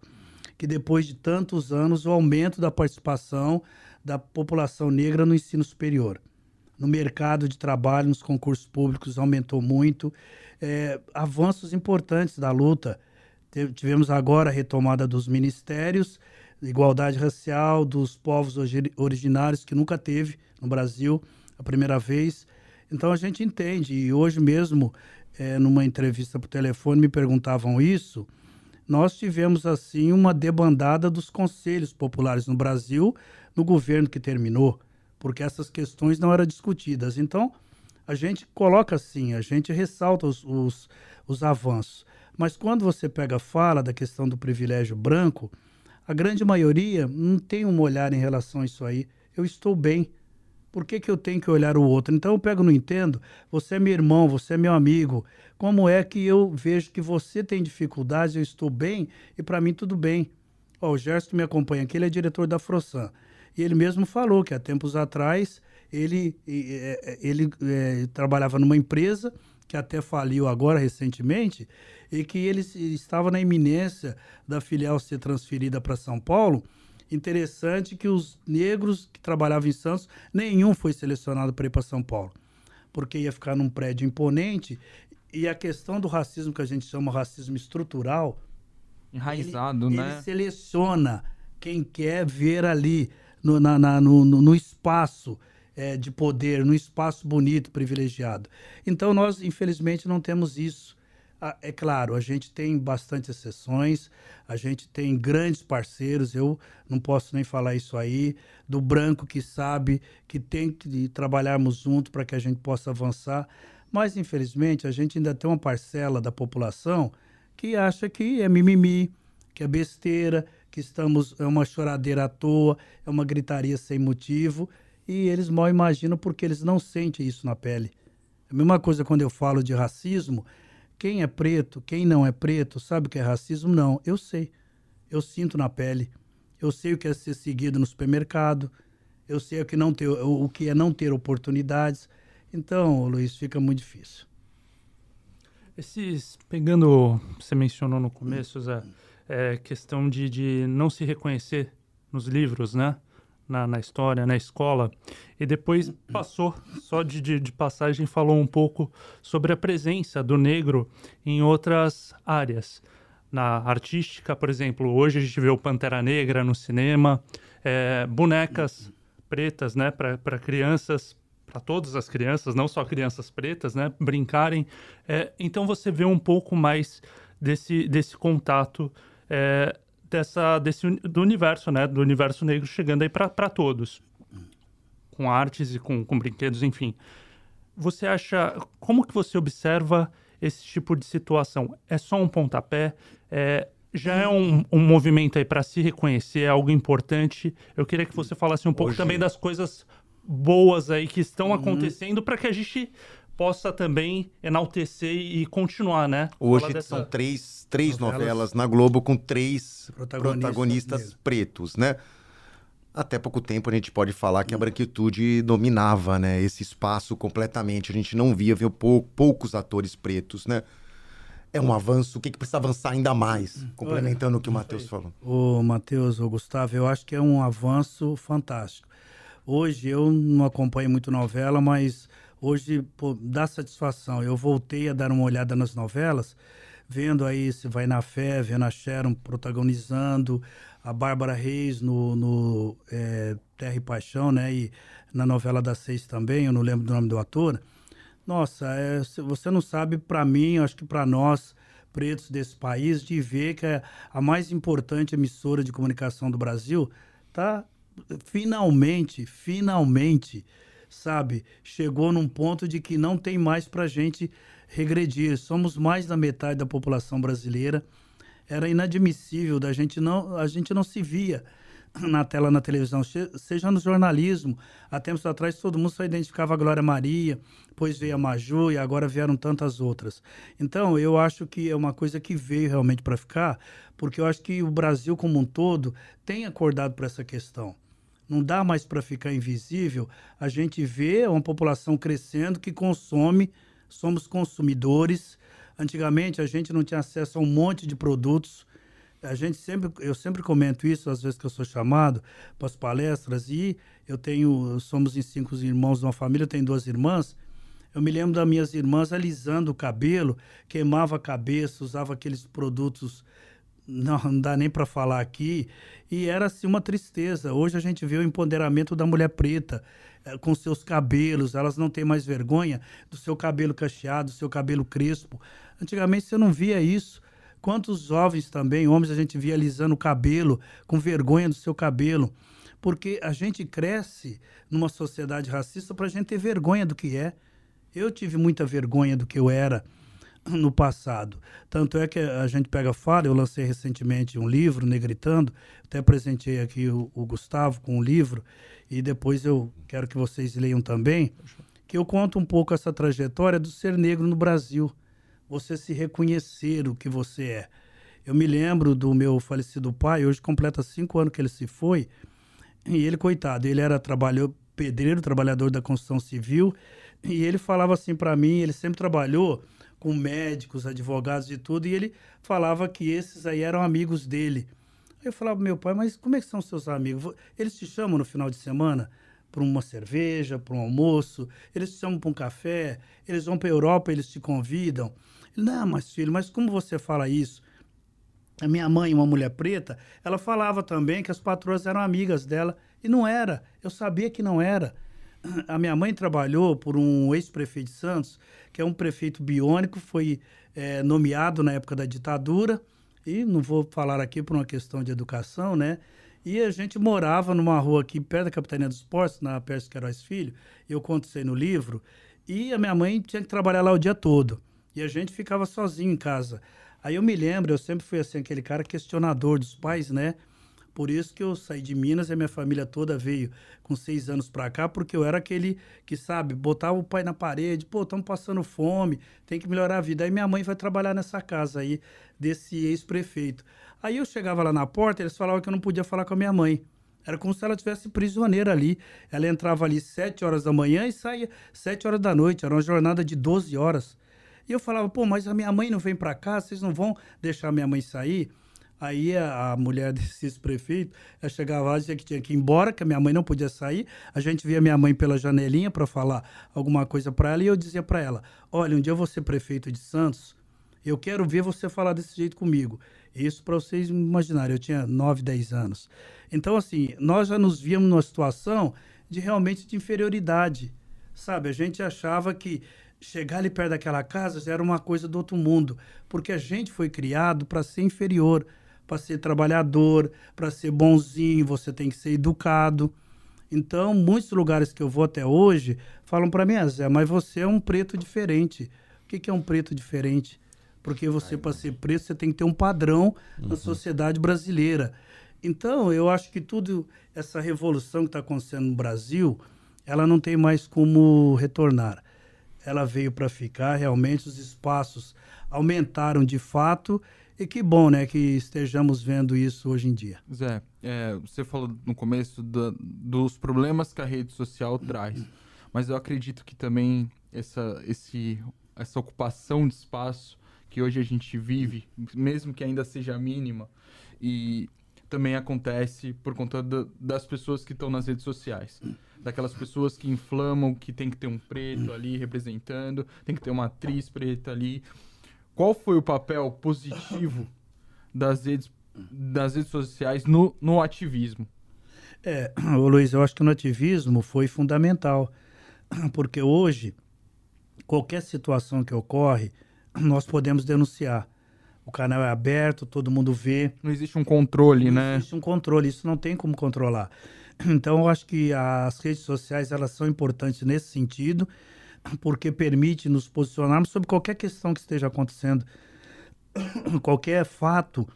que depois de tantos anos, o aumento da participação da população negra no ensino superior. No mercado de trabalho, nos concursos públicos, aumentou muito. É, avanços importantes da luta. Tivemos agora a retomada dos ministérios, igualdade racial dos povos originários, que nunca teve no Brasil a primeira vez. Então a gente entende, e hoje mesmo, é, numa entrevista por telefone, me perguntavam isso. Nós tivemos, assim, uma debandada dos conselhos populares no Brasil, no governo que terminou, porque essas questões não eram discutidas. Então, a gente coloca assim, a gente ressalta os, os, os avanços. Mas quando você pega fala da questão do privilégio branco, a grande maioria não tem um olhar em relação a isso aí. Eu estou bem, por que, que eu tenho que olhar o outro? Então eu pego no entendo, você é meu irmão, você é meu amigo. Como é que eu vejo que você tem dificuldades, eu estou bem e para mim tudo bem? Ó, o Gerson me acompanha aqui, ele é diretor da Frosan. E ele mesmo falou que há tempos atrás ele, ele, ele é, trabalhava numa empresa que até faliu agora recentemente e que ele estava na iminência da filial ser transferida para São Paulo. Interessante que os negros que trabalhavam em Santos, nenhum foi selecionado para ir para São Paulo, porque ia ficar num prédio imponente. E a questão do racismo, que a gente chama racismo estrutural, enraizado, ele, né? Ele seleciona quem quer ver ali no, na, na, no, no espaço é, de poder, no espaço bonito, privilegiado. Então, nós, infelizmente, não temos isso. Ah, é claro, a gente tem bastante exceções, a gente tem grandes parceiros, eu não posso nem falar isso aí, do branco que sabe que tem que trabalharmos junto para que a gente possa avançar, mas infelizmente a gente ainda tem uma parcela da população que acha que é mimimi, que é besteira, que estamos é uma choradeira à toa, é uma gritaria sem motivo, e eles mal imaginam porque eles não sentem isso na pele. A mesma coisa quando eu falo de racismo, quem é preto, quem não é preto, sabe o que é racismo? Não, eu sei. Eu sinto na pele. Eu sei o que é ser seguido no supermercado. Eu sei o que, não ter, o que é não ter oportunidades. Então, Luiz, fica muito difícil. Esses, pegando, você mencionou no começo, Zé, é questão de, de não se reconhecer nos livros, né? Na, na história, na escola, e depois passou, só de, de, de, passagem, falou um pouco sobre a presença do negro em outras áreas. Na artística, por exemplo, hoje a gente vê o Pantera Negra no cinema, é, bonecas pretas né, para crianças, para todas as crianças, não só crianças pretas, né, brincarem. É, então você vê um pouco mais desse, desse contato é, dessa, desse, do universo, né? Do universo negro chegando aí para todos. Com artes e com, com brinquedos, enfim. Você acha... Como que você observa esse tipo de situação? É só um pontapé? É, já é um, um movimento aí para se reconhecer, é algo importante. Eu queria que você falasse um pouco Hoje... também das coisas boas aí que estão uhum. acontecendo para que a gente possa também enaltecer e continuar, né? Hoje dessa... são três, três novelas. novelas. na Globo com três protagonistas, protagonistas pretos, né? Até pouco tempo a gente pode falar que a branquitude dominava, né? Esse espaço completamente. A gente não via, viu pou, poucos atores pretos, né? É um avanço. O que, que precisa avançar ainda mais? Complementando Olha, o que o Matheus falou. O Matheus, o Gustavo, eu acho que é um avanço fantástico. Hoje eu não acompanho muito novela, mas hoje pô, dá satisfação. Eu voltei a dar uma olhada nas novelas, vendo aí se vai na fé, vendo a Sharon protagonizando, a Bárbara Reis no, no é, Terra e Paixão, né? E na novela das seis também, eu não lembro do nome do ator. Nossa, é, você não sabe, para mim, acho que para nós, pretos desse país, de ver que a, a mais importante emissora de comunicação do Brasil está finalmente, finalmente sabe, chegou num ponto de que não tem mais para gente regredir. Somos mais da metade da população brasileira. Era inadmissível da gente não, a gente não se via na tela, na televisão, seja no jornalismo. Há tempos atrás todo mundo só identificava a Glória Maria, depois veio a Maju e agora vieram tantas outras. Então, eu acho que é uma coisa que veio realmente para ficar, porque eu acho que o Brasil como um todo tem acordado para essa questão não dá mais para ficar invisível. A gente vê uma população crescendo que consome, somos consumidores. Antigamente a gente não tinha acesso a um monte de produtos. A gente sempre, eu sempre comento isso às vezes que eu sou chamado para as palestras e eu tenho, somos em cinco irmãos de uma família, eu tenho duas irmãs. Eu me lembro das minhas irmãs alisando o cabelo, queimava a cabeça, usava aqueles produtos não, não dá nem para falar aqui. E era assim uma tristeza. Hoje a gente vê o empoderamento da mulher preta eh, com seus cabelos, elas não têm mais vergonha do seu cabelo cacheado, do seu cabelo crespo. Antigamente você não via isso. Quantos jovens também, homens, a gente via alisando o cabelo, com vergonha do seu cabelo. Porque a gente cresce numa sociedade racista para a gente ter vergonha do que é. Eu tive muita vergonha do que eu era no passado. Tanto é que a gente pega fala, eu lancei recentemente um livro, Negritando, até apresentei aqui o, o, Gustavo com um livro, e depois eu quero que vocês leiam também, que eu conto um pouco essa trajetória do ser negro no Brasil. Você se reconhecer o que você é. Eu me lembro do meu falecido pai, hoje completa cinco anos que ele se foi, E ele, coitado, ele era trabalhou, pedreiro, trabalhador da construção civil, e ele falava assim para mim, ele sempre trabalhou com médicos, advogados e tudo, e ele falava que esses aí eram amigos dele. Aí eu falava, meu pai, mas como é que são seus amigos? Eles te chamam no final de semana para uma cerveja, para um almoço, eles te chamam para um café, eles vão para a Europa, eles te convidam. Ele, não, mas filho, mas como você fala isso? A minha mãe, uma mulher preta, ela falava também que as patroas eram amigas dela, e não era. Eu sabia que não era. A minha mãe trabalhou por um ex-prefeito de Santos, que é um prefeito biônico, foi é, nomeado na época da ditadura, e não vou falar aqui por uma questão de educação, né? E a gente morava numa rua aqui perto da Capitania dos Portos, na Pérez Queiroz Filho, eu aí no livro, e a minha mãe tinha que trabalhar lá o dia todo. E a gente ficava sozinho em casa. Aí eu me lembro, eu sempre fui assim, aquele cara questionador dos pais, né? Por isso que eu saí de Minas e a minha família toda veio com seis anos para cá, porque eu era aquele que, sabe, botava o pai na parede, pô, estamos passando fome, tem que melhorar a vida. Aí minha mãe vai trabalhar nessa casa aí, desse ex-prefeito. Aí eu chegava lá na porta, eles falavam que eu não podia falar com a minha mãe. Era como se ela tivesse prisioneira ali. Ela entrava ali sete horas da manhã e saía sete horas da noite. Era uma jornada de 12 horas. E eu falava, pô, mas a minha mãe não vem para cá, vocês não vão deixar minha mãe sair? Aí a, a mulher desse prefeito chegava lá e dizia que tinha que ir embora, que a minha mãe não podia sair. A gente via minha mãe pela janelinha para falar alguma coisa para ela e eu dizia para ela: Olha, um dia eu vou ser prefeito de Santos, eu quero ver você falar desse jeito comigo. Isso para vocês imaginarem, eu tinha 9, 10 anos. Então, assim, nós já nos víamos numa situação de realmente de inferioridade. Sabe, a gente achava que chegar ali perto daquela casa já era uma coisa do outro mundo, porque a gente foi criado para ser inferior para ser trabalhador, para ser bonzinho, você tem que ser educado. Então, muitos lugares que eu vou até hoje falam para mim, ah, Zé, mas você é um preto diferente. O que, que é um preto diferente? Porque você, para ser preto, você tem que ter um padrão uhum. na sociedade brasileira. Então, eu acho que tudo, essa revolução que está acontecendo no Brasil, ela não tem mais como retornar. Ela veio para ficar, realmente os espaços aumentaram de fato e que bom, né, que estejamos vendo isso hoje em dia. Zé, é, você falou no começo da, dos problemas que a rede social traz, mas eu acredito que também essa, esse, essa ocupação de espaço que hoje a gente vive, mesmo que ainda seja mínima, e também acontece por conta do, das pessoas que estão nas redes sociais. Daquelas pessoas que inflamam que tem que ter um preto ali representando, tem que ter uma atriz preta ali qual foi o papel positivo das redes, das redes sociais no, no ativismo? É, Luiz, eu acho que no ativismo foi fundamental, porque hoje, qualquer situação que ocorre, nós podemos denunciar. O canal é aberto, todo mundo vê. Não existe um controle, não né? Não existe um controle, isso não tem como controlar. Então, eu acho que as redes sociais elas são importantes nesse sentido porque permite nos posicionarmos sobre qualquer questão que esteja acontecendo, qualquer fato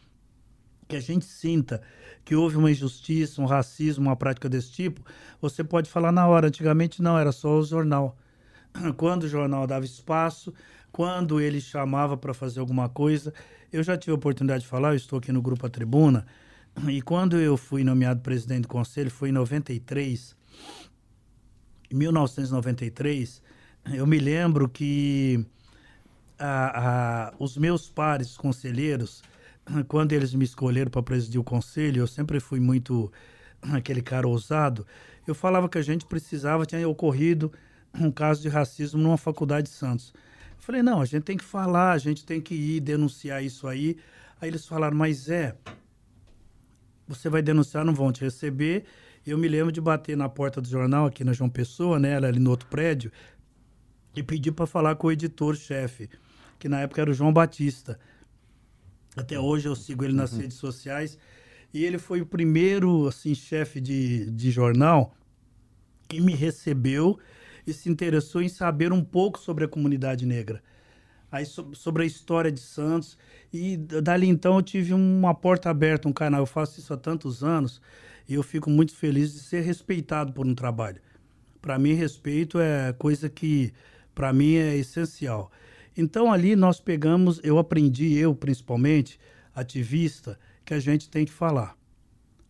que a gente sinta que houve uma injustiça, um racismo, uma prática desse tipo, você pode falar na hora. Antigamente não, era só o jornal. Quando o jornal dava espaço, quando ele chamava para fazer alguma coisa, eu já tive a oportunidade de falar, eu estou aqui no grupo A Tribuna, e quando eu fui nomeado presidente do conselho, foi em 93, em 1993, eu me lembro que a, a, os meus pares conselheiros, quando eles me escolheram para presidir o conselho, eu sempre fui muito aquele cara ousado. Eu falava que a gente precisava, tinha ocorrido um caso de racismo numa faculdade de Santos. Eu falei, não, a gente tem que falar, a gente tem que ir denunciar isso aí. Aí eles falaram, mas é, você vai denunciar, não vão te receber. Eu me lembro de bater na porta do jornal aqui na João Pessoa, né, ali no outro prédio, e pedi para falar com o editor-chefe, que na época era o João Batista. Até hoje eu sigo ele nas uhum. redes sociais. E ele foi o primeiro assim chefe de, de jornal que me recebeu e se interessou em saber um pouco sobre a comunidade negra. Aí so, sobre a história de Santos. E dali então eu tive uma porta aberta, um canal. Eu faço isso há tantos anos e eu fico muito feliz de ser respeitado por um trabalho. Para mim, respeito é coisa que para mim é essencial. Então ali nós pegamos, eu aprendi, eu principalmente, ativista, que a gente tem que falar.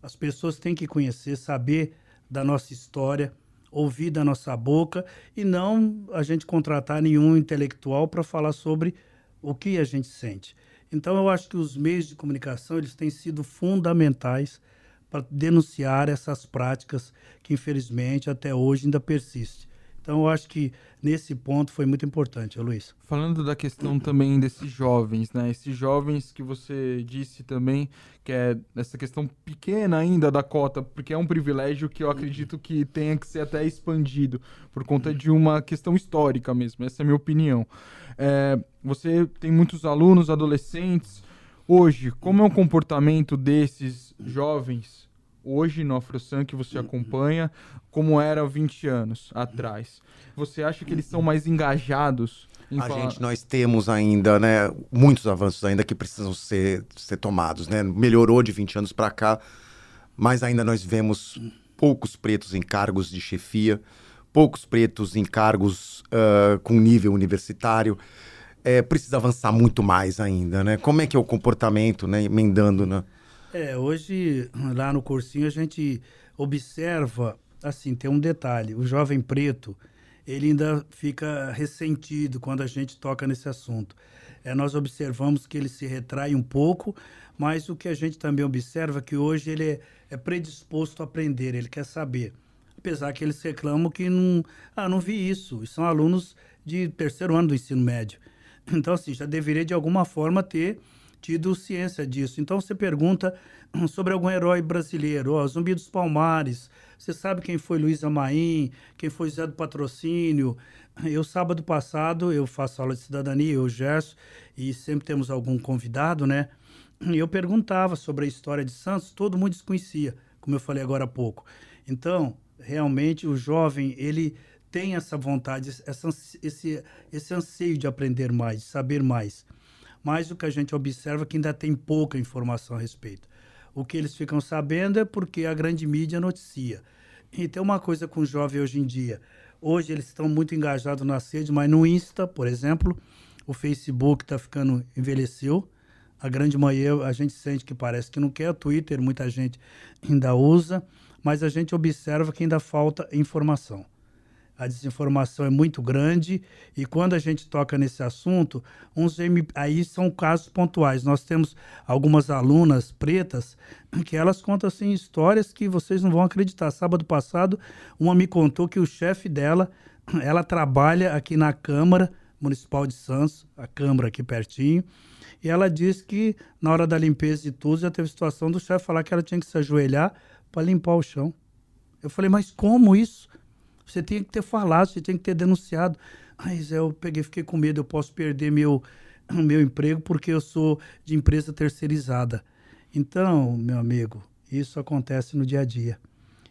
As pessoas têm que conhecer, saber da nossa história, ouvir da nossa boca e não a gente contratar nenhum intelectual para falar sobre o que a gente sente. Então eu acho que os meios de comunicação eles têm sido fundamentais para denunciar essas práticas que infelizmente até hoje ainda persistem. Então, eu acho que nesse ponto foi muito importante, Luiz. Falando da questão também desses jovens, né? Esses jovens que você disse também, que é essa questão pequena ainda da cota, porque é um privilégio que eu acredito que tenha que ser até expandido, por conta de uma questão histórica mesmo, essa é a minha opinião. É, você tem muitos alunos, adolescentes. Hoje, como é o comportamento desses jovens hoje no AfroSun que você acompanha, como era 20 anos atrás? Você acha que eles são mais engajados? Em a falar... gente, nós temos ainda, né, muitos avanços ainda que precisam ser, ser tomados, né? Melhorou de 20 anos para cá, mas ainda nós vemos poucos pretos em cargos de chefia, poucos pretos em cargos uh, com nível universitário. É, precisa avançar muito mais ainda, né? Como é que é o comportamento, né? Emendando, né? É, hoje lá no cursinho a gente observa, assim, tem um detalhe, o jovem preto, ele ainda fica ressentido quando a gente toca nesse assunto. É, nós observamos que ele se retrai um pouco, mas o que a gente também observa é que hoje ele é, é predisposto a aprender, ele quer saber. Apesar que eles reclamam que não, ah, não vi isso, e são alunos de terceiro ano do ensino médio. Então, assim, já deveria de alguma forma ter tido ciência disso. Então você pergunta sobre algum herói brasileiro, ó, Zumbi dos Palmares, você sabe quem foi Luiz Amaim, quem foi Zé do Patrocínio. Eu, sábado passado, eu faço aula de cidadania, eu, Gerson, e sempre temos algum convidado, né? E eu perguntava sobre a história de Santos, todo mundo desconhecia, como eu falei agora há pouco. Então, realmente, o jovem, ele tem essa vontade, essa, esse, esse anseio de aprender mais, de saber mais mas o que a gente observa é que ainda tem pouca informação a respeito. O que eles ficam sabendo é porque a grande mídia noticia. E tem uma coisa com o jovem hoje em dia. Hoje eles estão muito engajados nas redes, mas no Insta, por exemplo, o Facebook está ficando envelheceu. A grande maioria a gente sente que parece que não quer. O Twitter muita gente ainda usa, mas a gente observa que ainda falta informação a desinformação é muito grande e quando a gente toca nesse assunto, uns aí são casos pontuais. Nós temos algumas alunas pretas que elas contam assim histórias que vocês não vão acreditar. Sábado passado, uma me contou que o chefe dela, ela trabalha aqui na Câmara Municipal de Santos, a Câmara aqui pertinho, e ela disse que na hora da limpeza de tudo já teve situação do chefe falar que ela tinha que se ajoelhar para limpar o chão. Eu falei, mas como isso? Você tem que ter falado, você tem que ter denunciado. Ai, Zé, eu peguei, fiquei com medo, eu posso perder meu, meu emprego porque eu sou de empresa terceirizada. Então, meu amigo, isso acontece no dia a dia.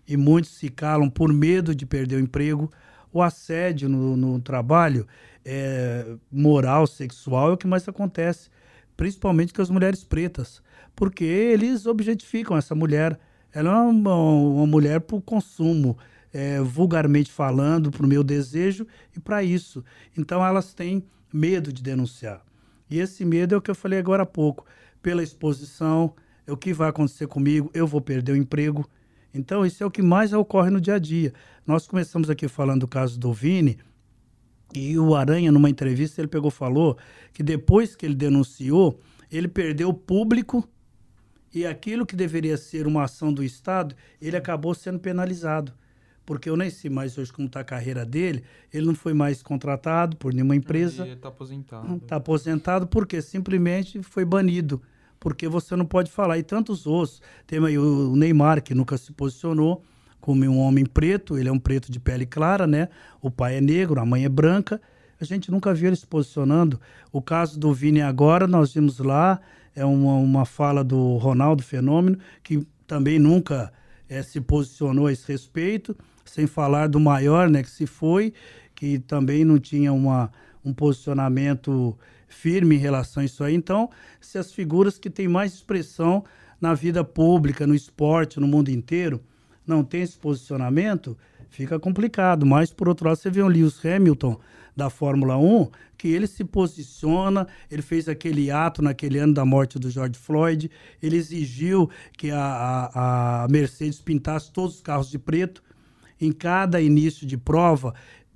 E muitos se calam por medo de perder o emprego. O assédio no, no trabalho, é, moral, sexual, é o que mais acontece, principalmente com as mulheres pretas, porque eles objetificam essa mulher. Ela é uma, uma mulher por consumo é, vulgarmente falando, para o meu desejo e para isso. Então elas têm medo de denunciar. E esse medo é o que eu falei agora há pouco. Pela exposição, é o que vai acontecer comigo, eu vou perder o emprego. Então, isso é o que mais ocorre no dia a dia. Nós começamos aqui falando do caso do Vini, e o Aranha, numa entrevista, ele pegou falou que depois que ele denunciou, ele perdeu o público e aquilo que deveria ser uma ação do Estado, ele acabou sendo penalizado porque eu nem sei mais hoje como está a carreira dele. Ele não foi mais contratado por nenhuma empresa. Ele está aposentado. Está aposentado porque simplesmente foi banido. Porque você não pode falar. E tantos outros. Tem aí o Neymar, que nunca se posicionou como um homem preto. Ele é um preto de pele clara, né? O pai é negro, a mãe é branca. A gente nunca viu ele se posicionando. O caso do Vini agora, nós vimos lá, é uma, uma fala do Ronaldo Fenômeno, que também nunca é, se posicionou a esse respeito sem falar do maior, né, que se foi, que também não tinha uma, um posicionamento firme em relação a isso aí. Então, se as figuras que têm mais expressão na vida pública, no esporte, no mundo inteiro, não têm esse posicionamento, fica complicado. Mas, por outro lado, você vê o Lewis Hamilton da Fórmula 1, que ele se posiciona, ele fez aquele ato naquele ano da morte do George Floyd, ele exigiu que a, a, a Mercedes pintasse todos os carros de preto. Em cada início de prova,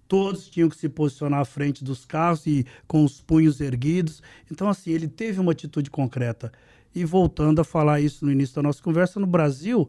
todos tinham que se posicionar à frente dos carros e com os punhos erguidos. Então, assim, ele teve uma atitude concreta. E voltando a falar isso no início da nossa conversa, no Brasil,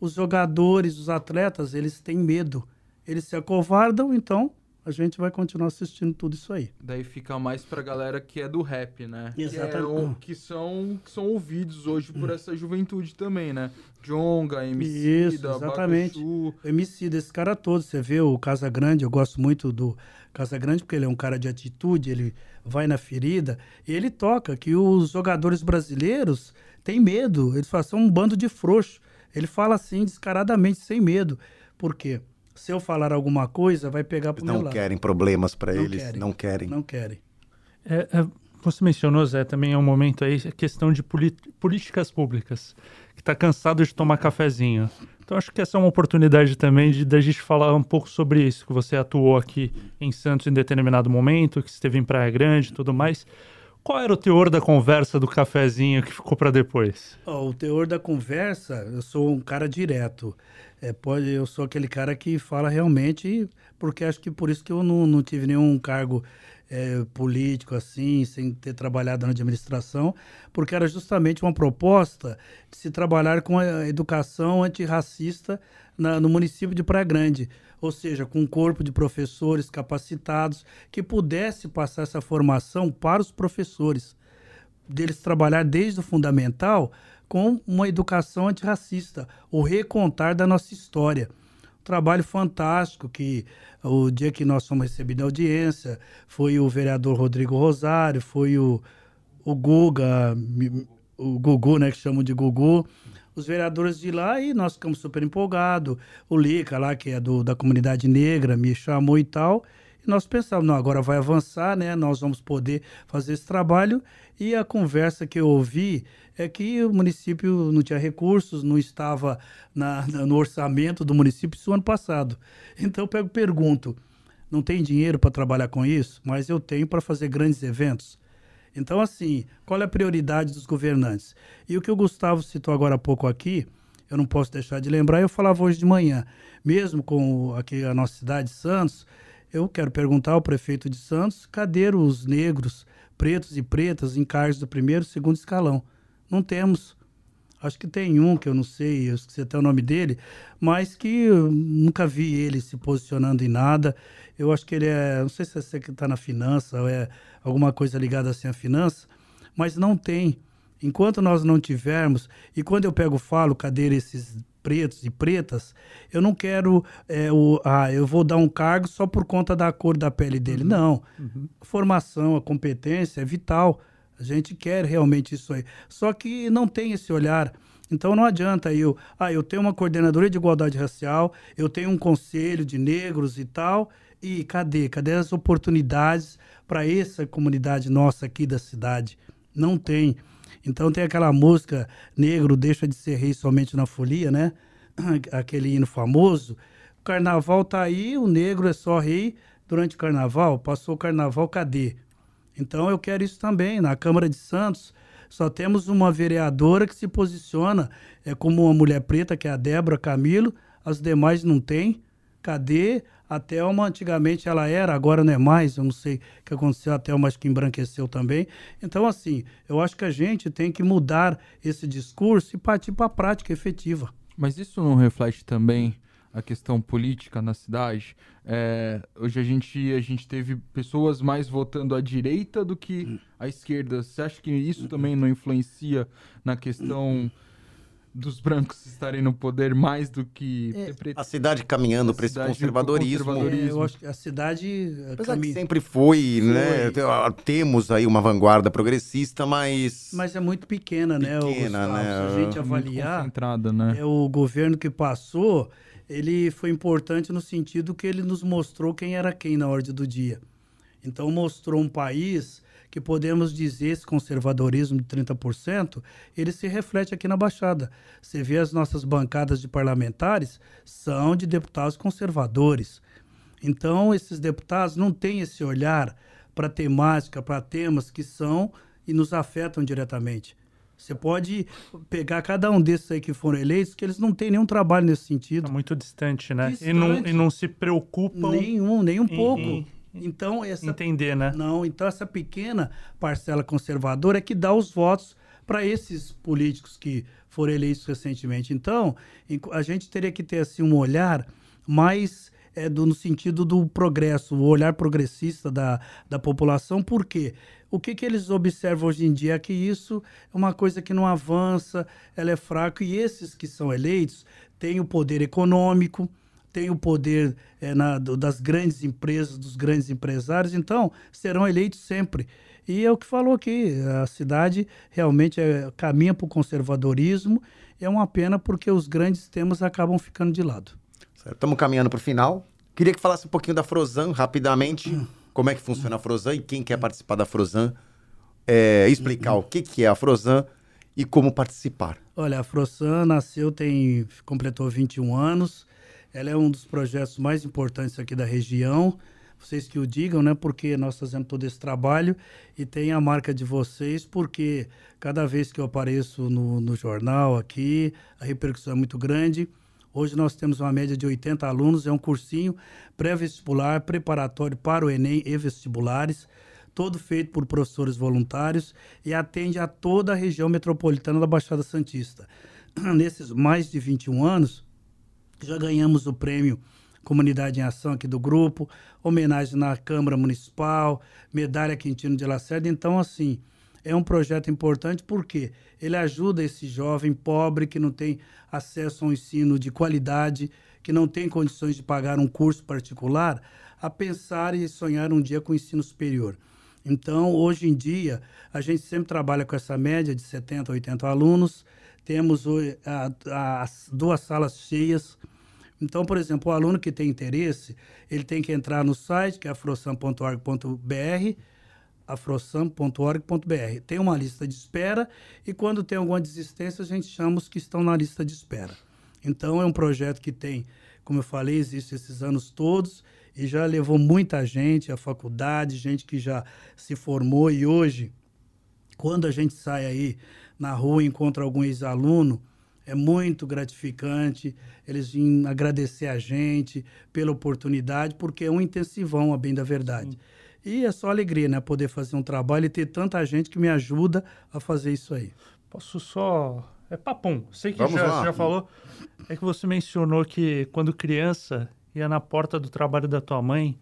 os jogadores, os atletas, eles têm medo. Eles se acovardam, então a gente vai continuar assistindo tudo isso aí. Daí fica mais pra galera que é do rap, né? Exatamente. Que, é, que são, que são ouvidos hoje por essa juventude também, né? Jonga, MC, Isso, exatamente. Bacaxu. MC desse cara todo, você vê o Casa Grande, eu gosto muito do Casa Grande porque ele é um cara de atitude, ele vai na ferida, e ele toca que os jogadores brasileiros têm medo, eles falam, são um bando de frouxo. Ele fala assim descaradamente, sem medo. Por quê? Se eu falar alguma coisa, vai pegar pro Eles meu não lado. querem problemas para eles, querem. não querem. Não querem. É, é, você mencionou, Zé, também é um momento aí, a questão de políticas públicas, que está cansado de tomar cafezinho. Então acho que essa é uma oportunidade também de da gente falar um pouco sobre isso, que você atuou aqui em Santos em determinado momento, que esteve em Praia Grande e tudo mais. Qual era o teor da conversa do cafezinho que ficou para depois? Ó, o teor da conversa, eu sou um cara direto. É, pode, eu sou aquele cara que fala realmente, porque acho que por isso que eu não, não tive nenhum cargo é, político assim, sem ter trabalhado na administração, porque era justamente uma proposta de se trabalhar com a educação antirracista na, no município de Praia Grande. Ou seja, com um corpo de professores capacitados que pudesse passar essa formação para os professores deles trabalhar desde o fundamental com uma educação antirracista, o recontar da nossa história. Um trabalho fantástico que o dia que nós fomos recebidos na audiência foi o vereador Rodrigo Rosário, foi o, o Guga, o Gugu, né, que chamam de Gugu, os vereadores de lá e nós ficamos super empolgados. O Lica lá, que é do, da comunidade negra, me chamou e tal. E nós pensávamos, não, agora vai avançar, né? Nós vamos poder fazer esse trabalho. E a conversa que eu ouvi é que o município não tinha recursos, não estava na- no orçamento do município isso ano passado. Então eu pego pergunto, não tem dinheiro para trabalhar com isso? Mas eu tenho para fazer grandes eventos. Então, assim, qual é a prioridade dos governantes? E o que o Gustavo citou agora há pouco aqui, eu não posso deixar de lembrar, eu falava hoje de manhã, mesmo com aqui a nossa cidade, Santos, eu quero perguntar ao prefeito de Santos, cadê os negros, pretos e pretas em cargos do primeiro e segundo escalão? Não temos. Acho que tem um que eu não sei, eu esqueci até o nome dele, mas que eu nunca vi ele se posicionando em nada. Eu acho que ele é, não sei se é que está na finança ou é alguma coisa ligada assim à finança, mas não tem. Enquanto nós não tivermos, e quando eu pego e falo, cadê esses pretos e pretas, eu não quero, é, o, ah, eu vou dar um cargo só por conta da cor da pele dele. Não. A formação, a competência é vital. A gente quer realmente isso aí. Só que não tem esse olhar. Então não adianta eu, ah, eu tenho uma coordenadoria de igualdade racial, eu tenho um conselho de negros e tal, e cadê? Cadê as oportunidades para essa comunidade nossa aqui da cidade? Não tem. Então tem aquela música Negro deixa de ser rei somente na folia, né? Aquele hino famoso. O carnaval tá aí, o negro é só rei durante o carnaval. Passou o carnaval, cadê? Então eu quero isso também. Na Câmara de Santos, só temos uma vereadora que se posiciona é, como uma mulher preta, que é a Débora Camilo. As demais não tem. Cadê? A Thelma, antigamente ela era, agora não é mais. Eu não sei o que aconteceu. A Thelma acho que embranqueceu também. Então, assim, eu acho que a gente tem que mudar esse discurso e partir para a prática efetiva. Mas isso não reflete também a questão política na cidade? É, hoje a gente, a gente teve pessoas mais votando à direita do que à esquerda. Você acha que isso também não influencia na questão dos brancos estarem no poder mais do que preto? A cidade caminhando para esse conservadorismo. conservadorismo. É, eu acho que a cidade Apesar que sempre foi, né? Foi. Ah, Temos aí uma vanguarda progressista, mas. Mas é muito pequena, né, Pequena, Gustavo? né? Se a gente avaliar, né? é o governo que passou, ele foi importante no sentido que ele nos mostrou quem era quem na ordem do dia. Então mostrou um país que podemos dizer esse conservadorismo de 30%, ele se reflete aqui na Baixada. Você vê as nossas bancadas de parlamentares são de deputados conservadores. Então, esses deputados não têm esse olhar para temática, para temas que são e nos afetam diretamente. Você pode pegar cada um desses aí que foram eleitos, que eles não têm nenhum trabalho nesse sentido. Está muito distante, né? Distante. E, não, e não se preocupam. Nenhum, nem um pouco. Em, então, essa, entender, né? Não, então essa pequena parcela conservadora é que dá os votos para esses políticos que foram eleitos recentemente. Então, a gente teria que ter assim um olhar mais é, do, no sentido do progresso, o olhar progressista da, da população, por quê? O que, que eles observam hoje em dia é que isso é uma coisa que não avança, ela é fraca, e esses que são eleitos têm o poder econômico, têm o poder é, na, do, das grandes empresas, dos grandes empresários, então serão eleitos sempre. E é o que falou aqui, a cidade realmente é, caminha para o conservadorismo, é uma pena porque os grandes temas acabam ficando de lado. Estamos caminhando para o final. Queria que falasse um pouquinho da Frosan, rapidamente. Como é que funciona a Frosan e quem quer participar da Frosan. É, explicar o que, que é a Frosan e como participar. Olha, a Frosan nasceu, tem completou 21 anos. Ela é um dos projetos mais importantes aqui da região. Vocês que o digam, né? Porque nós fazemos todo esse trabalho e tem a marca de vocês, porque cada vez que eu apareço no, no jornal aqui, a repercussão é muito grande. Hoje nós temos uma média de 80 alunos, é um cursinho pré-vestibular, preparatório para o Enem e vestibulares, todo feito por professores voluntários e atende a toda a região metropolitana da Baixada Santista. Nesses mais de 21 anos, já ganhamos o prêmio Comunidade em Ação aqui do grupo, homenagem na Câmara Municipal, medalha Quintino de Lacerda. Então, assim, é um projeto importante porque ele ajuda esse jovem pobre que não tem acesso a um ensino de qualidade, que não tem condições de pagar um curso particular, a pensar e sonhar um dia com o ensino superior. Então, hoje em dia, a gente sempre trabalha com essa média de 70, 80 alunos, temos as duas salas cheias. Então, por exemplo, o aluno que tem interesse, ele tem que entrar no site, que é afrosam.org.br, afrosam.org.br. Tem uma lista de espera e quando tem alguma desistência, a gente chama os que estão na lista de espera. Então é um projeto que tem, como eu falei, existe esses anos todos e já levou muita gente à faculdade, gente que já se formou e hoje, quando a gente sai aí na rua e encontra algum ex-aluno, é muito gratificante eles vêm agradecer a gente pela oportunidade, porque é um intensivão, a bem da verdade. Sim. E é só alegria, né? Poder fazer um trabalho e ter tanta gente que me ajuda a fazer isso aí. Posso só. É papum. Sei que já, já falou. É que você mencionou que quando criança ia na porta do trabalho da tua mãe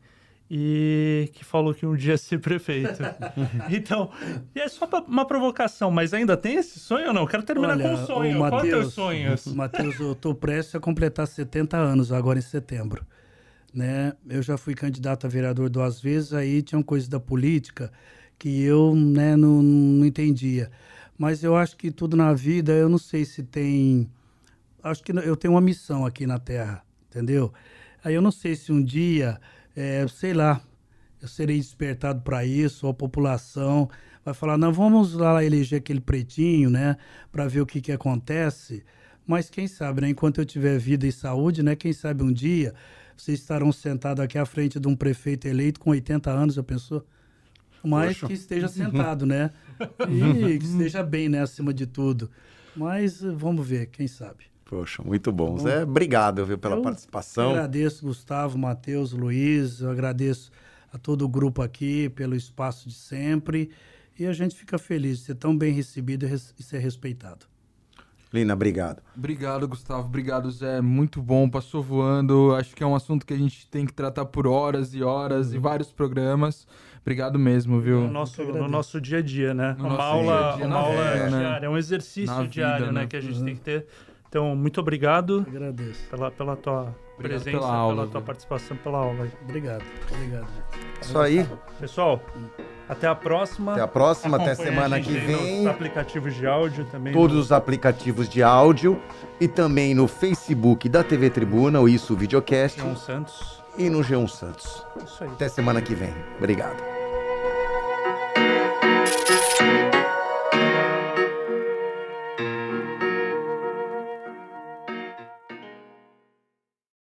e que falou que um dia ia ser prefeito. então, é só uma provocação, mas ainda tem esse sonho ou não? Quero terminar Olha, com um sonho. Mateus, Qual é o teu sonho? Matheus, eu estou prestes a completar 70 anos agora em setembro né? Eu já fui candidato a vereador duas vezes, aí tinha coisas da política que eu, né, não, não entendia. Mas eu acho que tudo na vida, eu não sei se tem. Acho que eu tenho uma missão aqui na Terra, entendeu? Aí eu não sei se um dia, é, sei lá, eu serei despertado para isso, ou a população vai falar: não, vamos lá eleger aquele pretinho, né, para ver o que, que acontece. Mas quem sabe, né, enquanto eu tiver vida e saúde, né, quem sabe um dia vocês estarão sentados aqui à frente de um prefeito eleito com 80 anos, já pensou? Mas Poxa. que esteja sentado, né? E que esteja bem, né, acima de tudo. Mas vamos ver, quem sabe. Poxa, muito bom. Tá bom, Zé, obrigado viu, pela eu participação. agradeço, Gustavo, Matheus, Luiz. Eu agradeço a todo o grupo aqui pelo espaço de sempre. E a gente fica feliz de ser tão bem recebido e ser respeitado. Lina, obrigado. Obrigado, Gustavo. Obrigado, Zé. Muito bom, passou voando. Acho que é um assunto que a gente tem que tratar por horas e horas uhum. e vários programas. Obrigado mesmo, viu? No nosso, no nosso dia a dia, né? No uma aula, dia -dia, uma aula vida, né? diária, é um exercício na diário, vida, né? né? Que a gente uhum. tem que ter. Então, muito obrigado. Agradeço. Pela, pela tua obrigado presença, pela, aula, pela tua participação, pela aula. Obrigado. Obrigado. Isso aí. Pessoal, até a próxima. Até a próxima, até semana que vem. Nos aplicativos de áudio também. Todos no... os aplicativos de áudio e também no Facebook da TV Tribuna, o Isso Videocast. G1 Santos. E no G1 Santos. Isso aí. Até semana que vem. Obrigado.